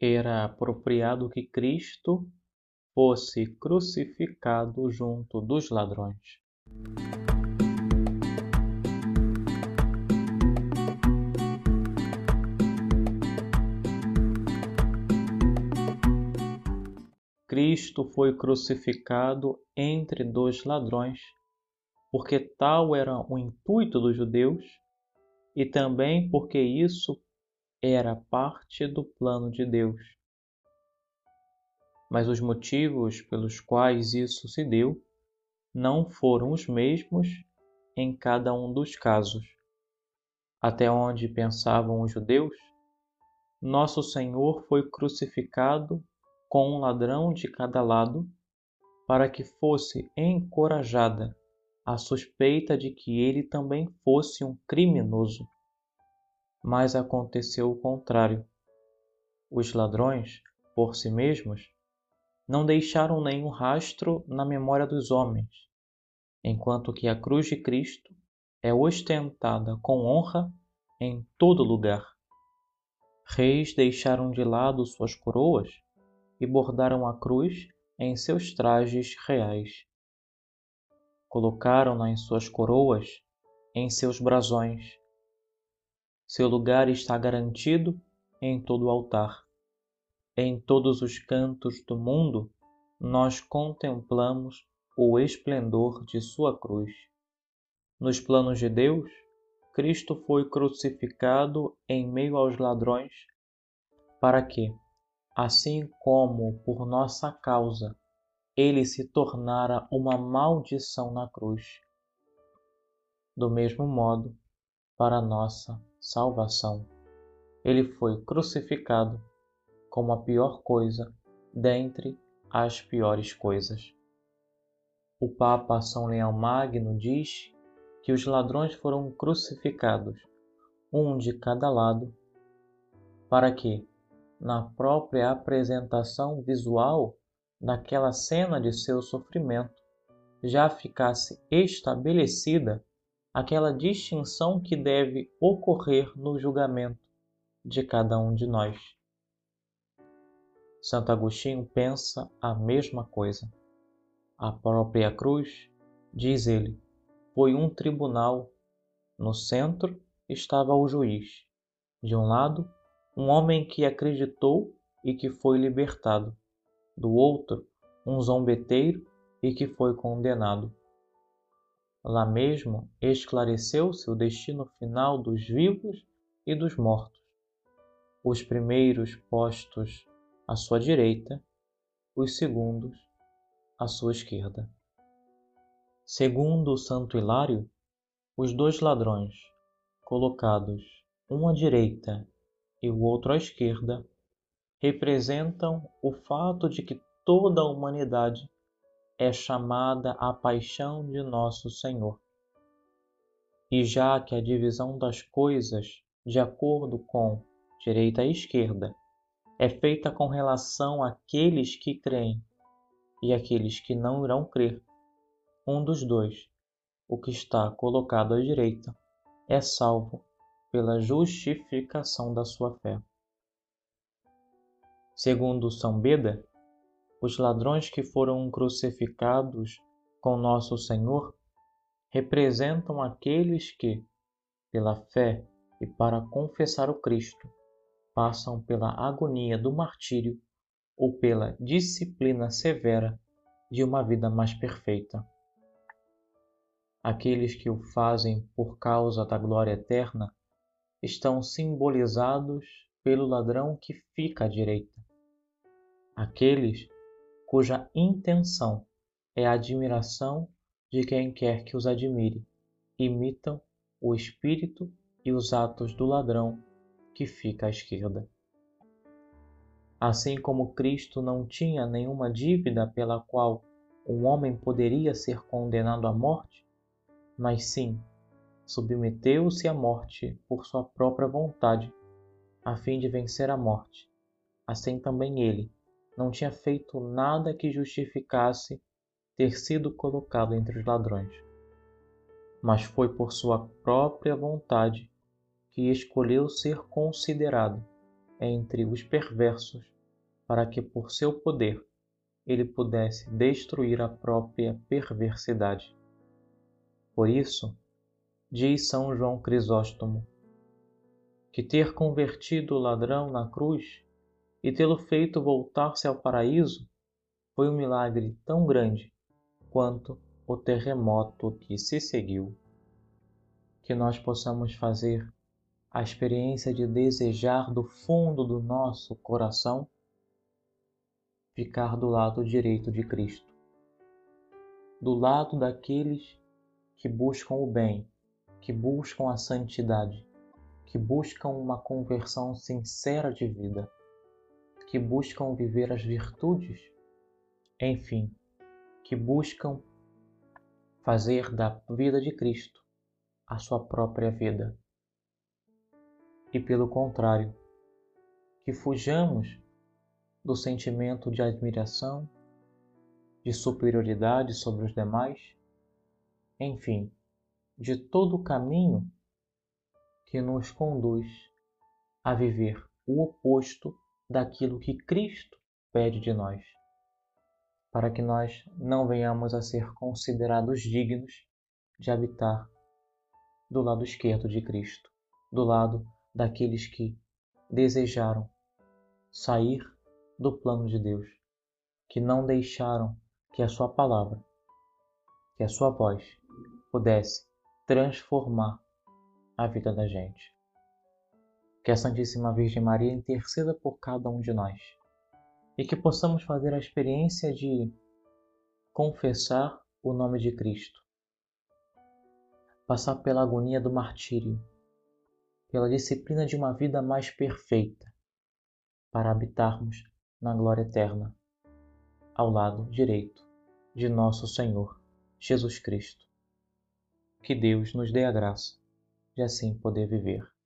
era apropriado que Cristo fosse crucificado junto dos ladrões. Cristo foi crucificado entre dois ladrões, porque tal era o intuito dos judeus e também porque isso era parte do plano de Deus. Mas os motivos pelos quais isso se deu não foram os mesmos em cada um dos casos. Até onde pensavam os judeus, nosso Senhor foi crucificado com um ladrão de cada lado, para que fosse encorajada a suspeita de que ele também fosse um criminoso. Mas aconteceu o contrário. Os ladrões, por si mesmos, não deixaram nenhum rastro na memória dos homens, enquanto que a cruz de Cristo é ostentada com honra em todo lugar. Reis deixaram de lado suas coroas e bordaram a cruz em seus trajes reais. Colocaram-na em suas coroas, em seus brasões. Seu lugar está garantido em todo o altar. Em todos os cantos do mundo, nós contemplamos o esplendor de sua cruz. Nos planos de Deus, Cristo foi crucificado em meio aos ladrões, para que, assim como por nossa causa ele se tornara uma maldição na cruz. Do mesmo modo, para nossa salvação, ele foi crucificado como a pior coisa dentre as piores coisas. O Papa São Leão Magno diz que os ladrões foram crucificados, um de cada lado, para que, na própria apresentação visual daquela cena de seu sofrimento, já ficasse estabelecida aquela distinção que deve ocorrer no julgamento de cada um de nós. Santo Agostinho pensa a mesma coisa. A própria cruz, diz ele, foi um tribunal. No centro estava o juiz. De um lado, um homem que acreditou e que foi libertado, do outro, um zombeteiro e que foi condenado. Lá mesmo esclareceu-se o destino final dos vivos e dos mortos. Os primeiros postos à sua direita, os segundos à sua esquerda. Segundo o Santo Hilário, os dois ladrões, colocados um à direita e o outro à esquerda, representam o fato de que toda a humanidade é chamada à paixão de nosso Senhor. E já que a divisão das coisas, de acordo com direita e esquerda, é feita com relação àqueles que creem e àqueles que não irão crer, um dos dois, o que está colocado à direita, é salvo pela justificação da sua fé. Segundo São Beda, os ladrões que foram crucificados com nosso Senhor representam aqueles que, pela fé e para confessar o Cristo, passam pela agonia do martírio ou pela disciplina severa de uma vida mais perfeita. Aqueles que o fazem por causa da glória eterna estão simbolizados pelo ladrão que fica à direita. Aqueles cuja intenção é a admiração de quem quer que os admire, imitam o espírito e os atos do ladrão que fica à esquerda. Assim como Cristo não tinha nenhuma dívida pela qual um homem poderia ser condenado à morte, mas sim submeteu-se à morte por sua própria vontade, a fim de vencer a morte. Assim também ele não tinha feito nada que justificasse ter sido colocado entre os ladrões, mas foi por sua própria vontade que escolheu ser considerado entre os perversos, para que por seu poder ele pudesse destruir a própria perversidade. Por isso, diz São João Crisóstomo, que ter convertido o ladrão na cruz e tê-lo feito voltar-se ao paraíso foi um milagre tão grande quanto o terremoto que se seguiu. Que nós possamos fazer a experiência de desejar do fundo do nosso coração ficar do lado direito de Cristo, do lado daqueles que buscam o bem, que buscam a santidade, que buscam uma conversão sincera de vida, que buscam viver as virtudes, enfim, que buscam fazer da vida de Cristo a sua própria vida. E pelo contrário, que fujamos do sentimento de admiração, de superioridade sobre os demais, enfim, de todo o caminho que nos conduz a viver o oposto daquilo que Cristo pede de nós, para que nós não venhamos a ser considerados dignos de habitar do lado esquerdo de Cristo, do lado daqueles que desejaram sair do plano de Deus, que não deixaram que a Sua palavra, que a Sua voz pudesse transformar a vida da gente. Que a Santíssima Virgem Maria interceda por cada um de nós e que possamos fazer a experiência de confessar o nome de Cristo, passar pela agonia do martírio, pela disciplina de uma vida mais perfeita, para habitarmos na glória eterna, ao lado direito de nosso Senhor Jesus Cristo. Que Deus nos dê a graça de assim poder viver.